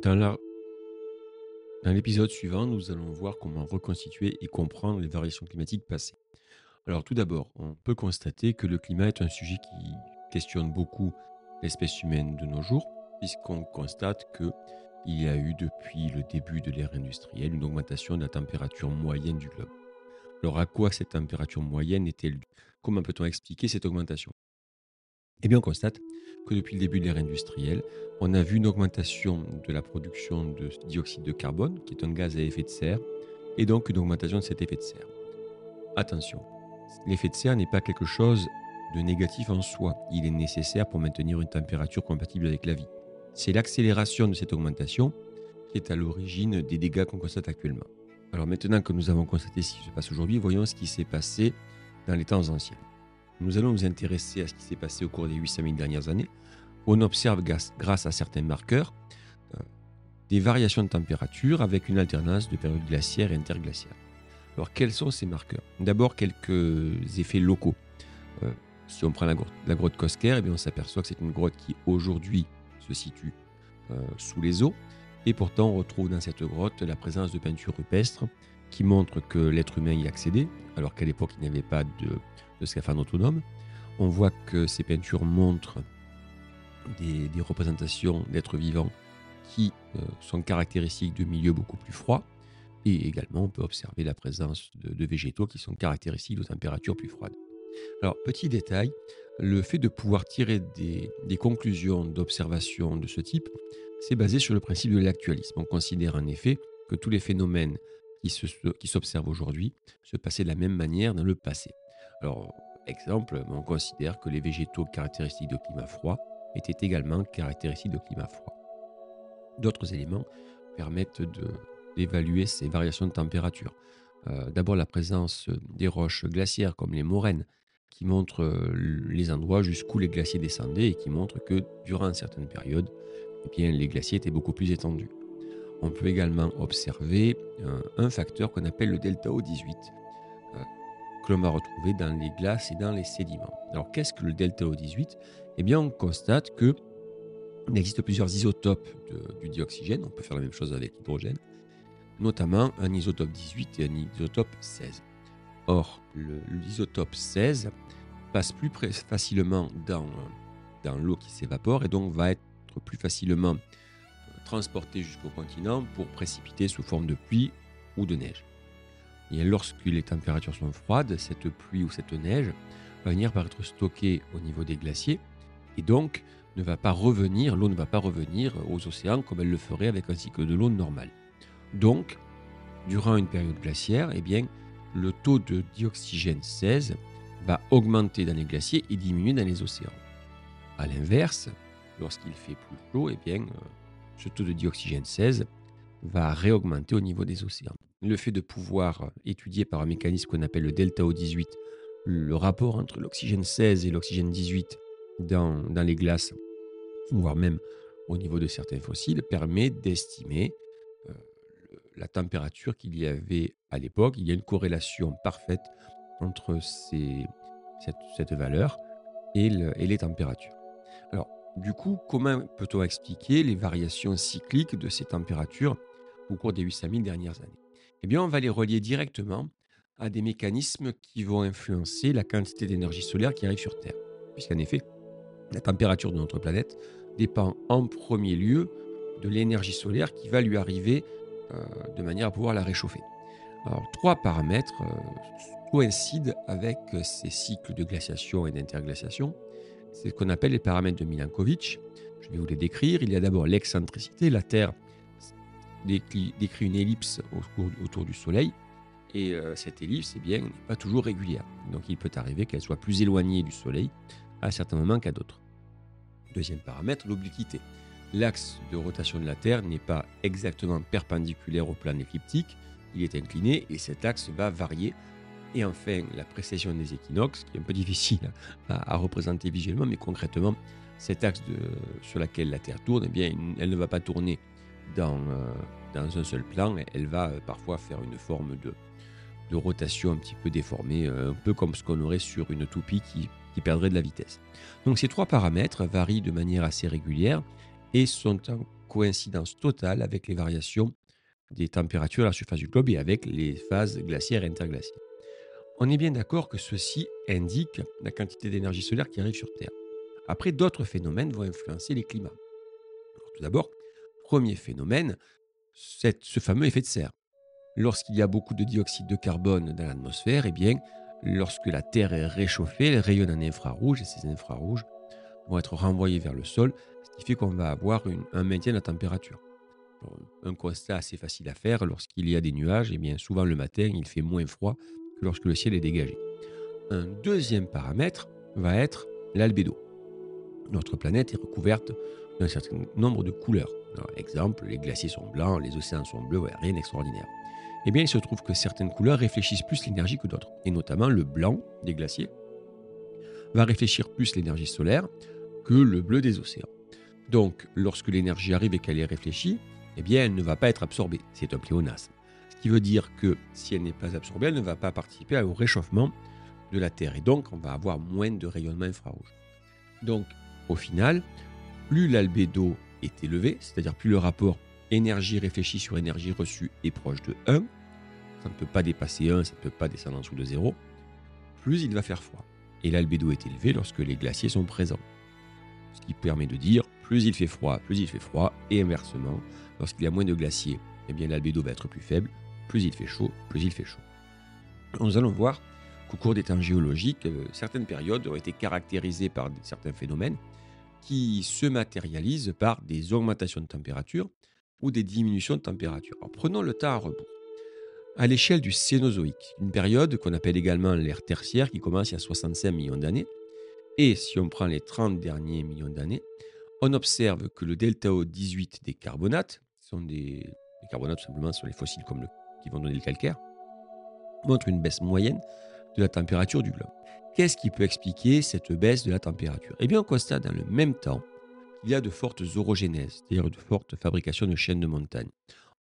Dans l'épisode suivant, nous allons voir comment reconstituer et comprendre les variations climatiques passées. Alors tout d'abord, on peut constater que le climat est un sujet qui questionne beaucoup l'espèce humaine de nos jours, puisqu'on constate qu'il y a eu depuis le début de l'ère industrielle une augmentation de la température moyenne du globe. Alors à quoi cette température moyenne est-elle due? Comment peut-on expliquer cette augmentation? Eh bien on constate que depuis le début de l'ère industrielle, on a vu une augmentation de la production de dioxyde de carbone, qui est un gaz à effet de serre, et donc une augmentation de cet effet de serre. Attention, l'effet de serre n'est pas quelque chose de négatif en soi. Il est nécessaire pour maintenir une température compatible avec la vie. C'est l'accélération de cette augmentation qui est à l'origine des dégâts qu'on constate actuellement. Alors maintenant que nous avons constaté ce qui se passe aujourd'hui, voyons ce qui s'est passé dans les temps anciens. Nous allons nous intéresser à ce qui s'est passé au cours des 800 000 dernières années. On observe grâce- à certains marqueurs euh, des variations de température avec une alternance de périodes glaciaires et interglaciaires. Alors quels sont ces marqueurs? D'abord quelques effets locaux. Euh, si on prend la grotte, la Cosquer, eh on s'aperçoit que c'est une grotte qui aujourd'hui se situe euh, sous les eaux. Et pourtant, on retrouve dans cette grotte la présence de peintures rupestres qui montrent que l'être humain y accédait, alors qu'à l'époque, il n'y avait pas de, scaphandre autonome. On voit que ces peintures montrent des, représentations d'êtres vivants qui euh, sont caractéristiques de milieux beaucoup plus froids. Et également, on peut observer la présence de, végétaux qui sont caractéristiques de températures plus froides. Alors, petit détail, le fait de pouvoir tirer des, des conclusions d'observation de ce type, c'est basé sur le principe de l'actualisme. On considère en effet que tous les phénomènes qui se- qui aujourd'hui se passaient de la même manière dans le passé. Alors, exemple, on considère que les végétaux caractéristiques de climat froid étaient également caractéristiques de climat froid. D'autres éléments permettent d'évaluer ces variations de température. Euh, D'abord, la présence des roches glaciaires comme les moraines, qui montrent euh, les endroits jusqu'où les glaciers descendaient et qui montrent que durant certaines périodes, eh bien, les glaciers étaient beaucoup plus étendus. On peut également observer euh, un facteur qu'on appelle le delta O18, euh, que l'on va retrouver dans les glaces et dans les sédiments. Alors qu'est-ce que le delta O18 Eh bien, on constate que il existe plusieurs isotopes du dioxygène. On peut faire la même chose avec l'hydrogène, notamment un isotope 18 et un isotope 16. Or, l'isotope 16 passe plus facilement dans l'eau qui s'évapore et donc va être plus facilement euh, transporté jusqu'au continent pour précipiter sous forme de pluie ou de neige. Et lorsque les températures sont froides, cette pluie ou cette neige va venir par être stockée au niveau des glaciers et donc ne va pas revenir, l'eau ne va pas revenir aux océans comme elle le ferait avec un cycle de l'eau normal. Donc, durant une période glaciaire, eh bien, le taux de dioxygène 16 va augmenter dans les glaciers et diminuer dans les océans. A l'inverse, lorsqu'il fait plus chaud, eh bien, euh, ce taux de dioxygène 16 va réaugmenter au niveau des océans. Le fait de pouvoir étudier par un mécanisme qu'on appelle le delta O18 le rapport entre l'oxygène 16 et l'oxygène 18 dans, les glaces, voire même au niveau de certains fossiles, permet d'estimer euh, la température qu'il y avait à l'époque. Il y a une corrélation parfaite entre cette, valeur et, le- et les températures. Du coup, comment peut-on expliquer les variations cycliques de ces températures au cours des 800 000 dernières années? Eh bien, on va les relier directement à des mécanismes qui vont influencer la quantité d'énergie solaire qui arrive sur Terre. Puisqu'en effet, la température de notre planète dépend en premier lieu de l'énergie solaire qui va lui arriver euh, de manière à pouvoir la réchauffer. Alors, trois paramètres euh, coïncident avec ces cycles de glaciation et d'interglaciation. C'est ce qu'on appelle les paramètres de Milankovitch. Je vais vous les décrire. Il y a d'abord l'excentricité. La Terre décrit, une ellipse autour, autour du Soleil. Et euh, cette ellipse, eh bien, n'est pas toujours régulière. Donc il peut arriver qu'elle soit plus éloignée du Soleil à certains moments qu'à d'autres. Deuxième paramètre, l'obliquité. L'axe de rotation de la Terre n'est pas exactement perpendiculaire au plan écliptique, il est incliné et cet axe va varier. Et enfin, la précession des équinoxes, qui est un peu difficile à, à représenter visuellement, mais concrètement, cet axe sur lequel la Terre tourne, eh bien, elle ne va pas tourner dans, euh, un seul plan, elle va euh, parfois faire une forme de, de rotation un petit peu déformée, euh, un peu comme ce qu'on aurait sur une toupie qui, qui perdrait de la vitesse. Donc ces trois paramètres varient de manière assez régulière et sont en coïncidence totale avec les variations des températures à la surface du globe et avec les phases glaciaires et interglaciaires. On est bien d'accord que ceci indique la quantité d'énergie solaire qui arrive sur Terre. Après, d'autres phénomènes vont influencer les climats. tout d'abord, premier phénomène, ce fameux effet de serre. Lorsqu'il y a beaucoup de dioxyde de carbone dans l'atmosphère, eh bien, lorsque la Terre est réchauffée, elle rayonne en infrarouge et ces infrarouges vont être renvoyés vers le sol, ce qui fait qu'on va avoir un maintien de la température. Un constat assez facile à faire, lorsqu'il y a des nuages, et eh bien souvent le matin, il fait moins froid lorsque le ciel est dégagé. Un deuxième paramètre va être l'albédo. Notre planète est recouverte d'un certain nombre de couleurs. exemple, les glaciers sont blancs, les océans sont bleus, rien d'extraordinaire. Eh bien, il se trouve que certaines couleurs réfléchissent plus l'énergie que d'autres, et notamment le blanc des glaciers va réfléchir plus l'énergie solaire que le bleu des océans. Donc, lorsque l'énergie arrive et qu'elle est réfléchie, eh bien, elle ne va pas être absorbée. C'est un pléonasme. Qui veut dire que si elle n'est pas absorbée, elle ne va pas participer au réchauffement de la Terre. Et donc, on va avoir moins de rayonnement infrarouge. Donc, au final, plus l'albédo est élevé, c'est-à-dire plus le rapport énergie réfléchie sur énergie reçue est proche de 1, ça ne peut pas dépasser 1, ça ne peut pas descendre en dessous de 0, plus il va faire froid. Et l'albédo est élevé lorsque les glaciers sont présents. Ce qui permet de dire plus il fait froid, plus il fait froid, et inversement, lorsqu'il y a moins de glaciers, eh bien l'albédo va être plus faible, plus il fait chaud, plus il fait chaud. Nous allons voir qu'au cours des temps géologiques, euh, certaines périodes ont été caractérisées par certains phénomènes qui se matérialisent par des augmentations de température ou des diminutions de température. prenons le temps à rebours. À l'échelle du Cénozoïque, une période qu'on appelle également l'ère tertiaire qui commence il y a 65 millions d'années, et si on prend les 30 derniers millions d'années, on observe que le delta O18 des carbonates, sont des, les carbonates simplement sont les fossiles comme le, qui vont donner le calcaire, montre une baisse moyenne de la température du globe. Qu'est-ce qui peut expliquer cette baisse de la température? Eh bien, on constate dans le même temps qu'il y a de fortes orogénèses, c'est-à-dire de fortes fabrications de chaînes de montagnes.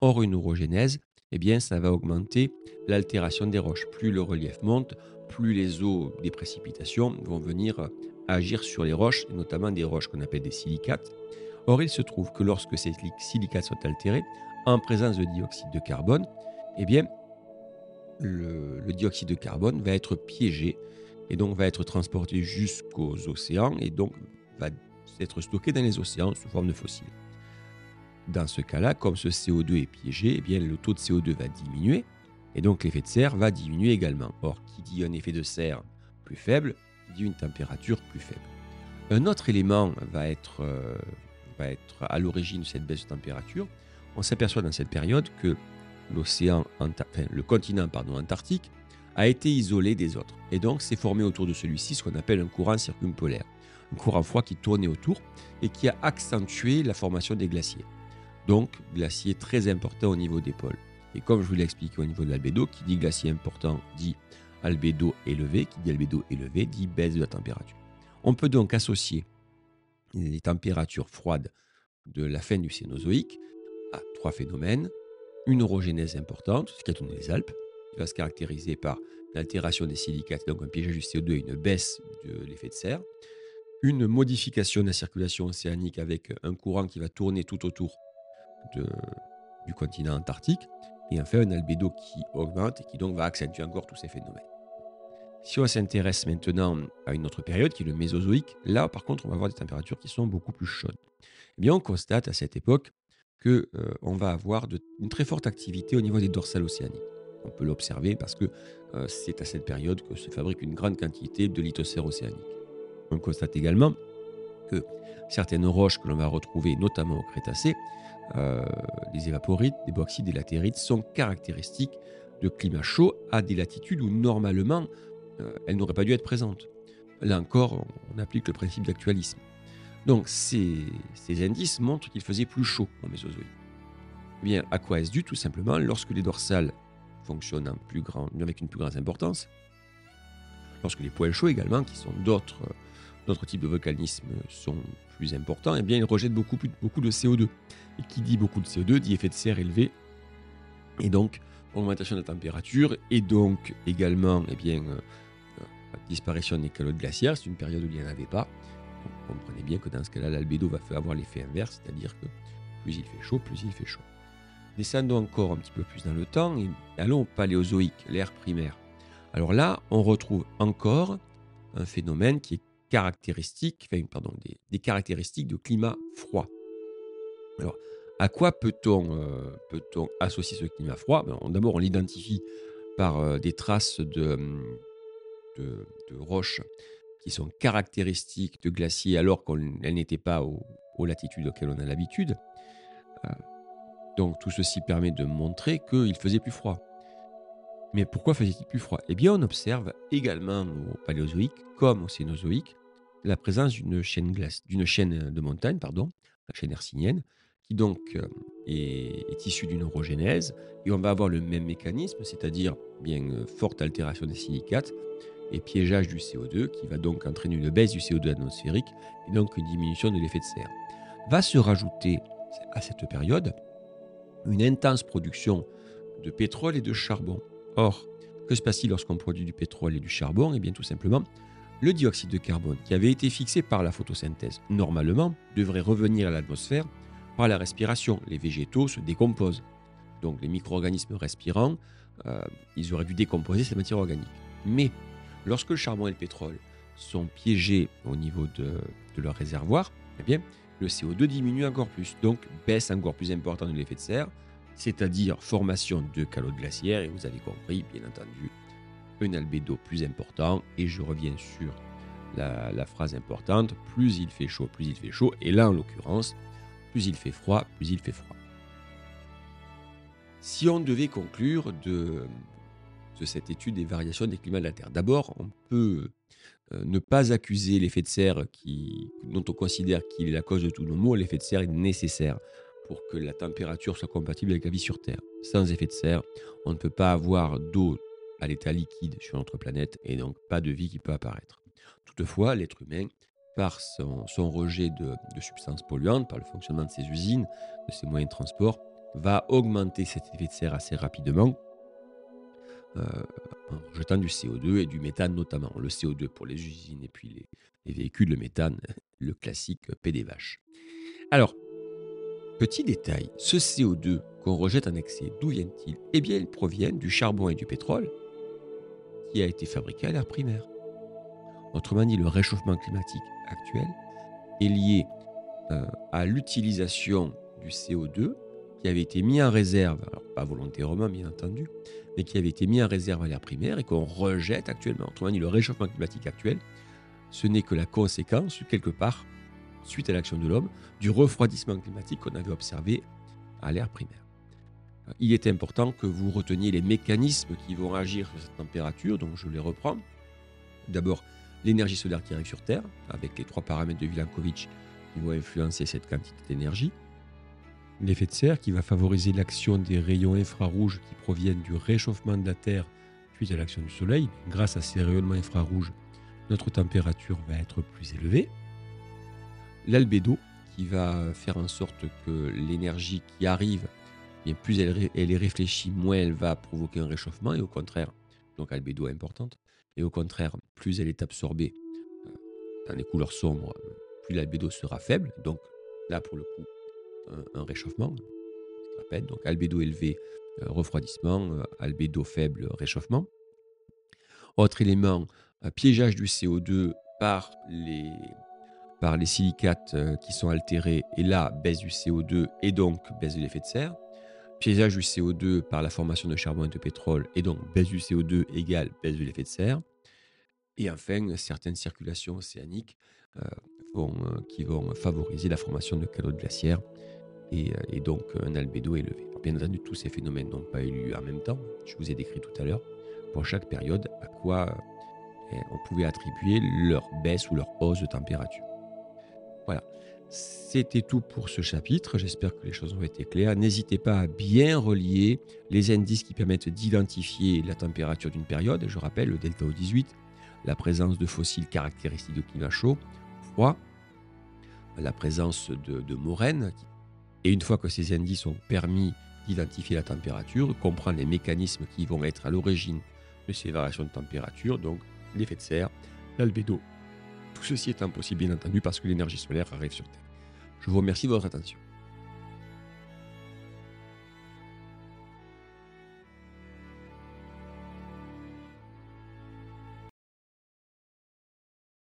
Or, une orogénèse, eh bien, ça va augmenter l'altération des roches. Plus le relief monte, plus les eaux des précipitations vont venir agir sur les roches, et notamment des roches qu'on appelle des silicates. Or, il se trouve que lorsque ces silicates sont altérés, en présence de dioxyde de carbone, eh bien, le, dioxyde de carbone va être piégé et donc va être transporté jusqu'aux océans et donc va être stocké dans les océans sous forme de fossiles. Dans ce cas-là, comme ce CO2 est piégé, eh bien, le taux de CO2 va diminuer et donc l'effet de serre va diminuer également. Or, qui dit un effet de serre plus faible, dit une température plus faible. Un autre élément va être, euh, va être à l'origine de cette baisse de température. On s'aperçoit dans cette période que l'océan, le continent pardon, antarctique a été isolé des autres. Et donc s'est formé autour de celui-ci ce qu'on appelle un courant circumpolaire. Un courant froid qui tournait autour et qui a accentué la formation des glaciers. Donc glacier très important au niveau des pôles. Et comme je vous l'ai expliqué au niveau de l'albédo, qui dit glacier important dit albédo élevé, qui dit albédo élevé dit baisse de la température. On peut donc associer les températures froides de la fin du Cénozoïque à trois phénomènes. Une orogénèse importante, ce qui a donné les Alpes, va se caractériser par l'altération des silicates, donc un piégeage du CO2 et une baisse de l'effet de serre. Une modification de la circulation océanique avec un courant qui va tourner tout autour du continent antarctique. Et enfin, un albédo qui augmente et qui donc va accentuer encore tous ces phénomènes. Si on s'intéresse maintenant à une autre période qui est le Mésozoïque, là par contre on va avoir des températures qui sont beaucoup plus chaudes. Eh bien on constate à cette époque euh, va avoir une très forte activité au niveau des dorsales océaniques. On peut l'observer parce que euh, c'est à cette période que se fabrique une grande quantité de lithosphère océanique. On constate également que certaines roches que l'on va retrouver, notamment au Crétacé, euh, des évaporites, des bauxites, des latérites, sont caractéristiques de climats chauds à des latitudes où normalement euh, elles n'auraient pas dû être présentes. Là encore, on applique le principe d'actualisme. Donc ces, ces indices montrent qu'il faisait plus chaud au Mésozoïque. Eh bien, à quoi est-ce dû Tout simplement lorsque les dorsales fonctionnent avec une plus grande importance. Lorsque les points chauds également, qui sont d'autres, types de volcanisme, sont plus importants, eh bien, ils rejettent beaucoup, de CO2. Et qui dit beaucoup de CO2 dit effet de serre élevé. Et donc, augmentation de la température, et donc également eh bien, euh, disparition des calottes glaciaires. C'est une période où il n'y en avait pas. Vous comprenez bien que dans ce cas-là, l'albédo va avoir l'effet inverse, c'est-à-dire que plus il fait chaud, plus il fait chaud. Descendons encore un petit peu plus dans le temps et allons au paléozoïque, l'ère primaire. Alors là, on retrouve encore un phénomène qui est caractéristique, enfin, pardon, des, caractéristiques de climat froid. Alors, à quoi peut-on euh, associer ce climat froid? Ben, D'abord, on l'identifie par euh, des traces de, roches qui sont caractéristiques de glaciers alors qu'elles n'étaient pas aux, latitudes auxquelles on a l'habitude. Euh, donc tout ceci permet de montrer qu'il faisait plus froid. Mais pourquoi faisait-il plus froid? Eh bien, on observe également au Paléozoïque, comme au Cénozoïque, la présence d'une chaîne, de montagne, pardon, la chaîne hercynienne, qui donc euh, est, issue d'une orogénèse. Et on va avoir le même mécanisme, c'est-à-dire bien euh, forte altération des silicates et piégeage du CO2, qui va donc entraîner une baisse du CO2 atmosphérique et donc une diminution de l'effet de serre. Va se rajouter à cette période une intense production de pétrole et de charbon. Or, que se passe-t-il lorsqu'on produit du pétrole et du charbon? Eh bien tout simplement, le dioxyde de carbone qui avait été fixé par la photosynthèse, normalement, devrait revenir à l'atmosphère par la respiration. Les végétaux se décomposent. Donc les micro-organismes respirants, euh, ils auraient dû décomposer cette matière organique. Mais lorsque le charbon et le pétrole sont piégés au niveau de, leur réservoir, eh bien, le CO2 diminue encore plus, donc baisse encore plus importante de l'effet de serre, c'est-à-dire formation de calottes glaciaires, et vous avez compris, bien entendu, un albédo plus important, et je reviens sur la, phrase importante, plus il fait chaud, plus il fait chaud, et là en l'occurrence, plus il fait froid, plus il fait froid. Si on devait conclure de, de cette étude des variations des climats de la Terre, d'abord, on peut euh, ne pas accuser l'effet de serre qui, dont on considère qu'il est la cause de tous nos maux, l'effet de serre est nécessaire pour que la température soit compatible avec la vie sur Terre. Sans effet de serre, on ne peut pas avoir d'eau à l'état liquide sur notre planète et donc pas de vie qui peut apparaître. Toutefois, l'être humain, par son, rejet de, substances polluantes, par le fonctionnement de ses usines, de ses moyens de transport, va augmenter cet effet de serre assez rapidement en jetant du CO2 et du méthane notamment. Le CO2 pour les usines et puis les, véhicules, le méthane, le classique P vaches. Alors, petit détail, ce CO2 qu'on rejette en excès, d'où vient-il? Eh bien, il provient du charbon et du pétrole qui a été fabriqué à l'ère primaire. Autrement dit, le réchauffement climatique actuel est lié euh, à l'utilisation du CO2 qui avait été mis en réserve, pas volontairement bien entendu, mais qui avait été mis en réserve à l'ère primaire et qu'on rejette actuellement. Autrement dit, le réchauffement climatique actuel, ce n'est que la conséquence, quelque part, suite à l'action de l'homme, du refroidissement climatique qu'on avait observé à l'ère primaire. Il est important que vous reteniez les mécanismes qui vont agir sur cette température, donc je les reprends. D'abord, l'énergie solaire qui arrive sur Terre, avec les trois paramètres de Milankovitch qui vont influencer cette quantité d'énergie l'effet de serre qui va favoriser l'action des rayons infrarouges qui proviennent du réchauffement de la Terre suite à l'action du Soleil. Grâce à ces rayonnements infrarouges, notre température va être plus élevée. L'albédo qui va faire en sorte que l'énergie qui arrive, bien plus elle, est réfléchie, moins elle va provoquer un réchauffement et au contraire, donc albédo est importante, et au contraire, plus elle est absorbée euh, dans les couleurs sombres, plus l'albédo sera faible. Donc là, pour le coup, un, réchauffement. Je donc albédo élevé, euh, refroidissement, euh, albédo faible, réchauffement. Autre élément, euh, piégeage du CO2 par les, silicates qui sont altérés, et là, baisse du CO2 et donc baisse de l'effet de serre. Piégeage du CO2 par la formation de charbon et de pétrole, et donc baisse du CO2 égale baisse de l'effet de serre. Et enfin, certaines circulations océaniques qui vont favoriser la formation de calottes glaciaires euh, et, donc un albédo élevé. bien entendu, tous ces phénomènes n'ont pas eu lieu en même temps. Je vous ai décrit tout à l'heure pour chaque période à quoi euh, on pouvait attribuer leur baisse ou leur hausse de température. Voilà. C'était tout pour ce chapitre. J'espère que les choses ont été claires. N'hésitez pas à bien relier les indices qui permettent d'identifier la température d'une période. Je rappelle le delta O18, la présence de fossiles caractéristiques de climat chaud, froid, la présence de, de moraines qui et une fois que ces indices ont permis d'identifier la température, comprendre les mécanismes qui vont être à l'origine de ces variations de température, donc l'effet de serre, l'albédo. Tout ceci étant possible, bien entendu, parce que l'énergie solaire arrive sur Terre. Je vous remercie de votre attention.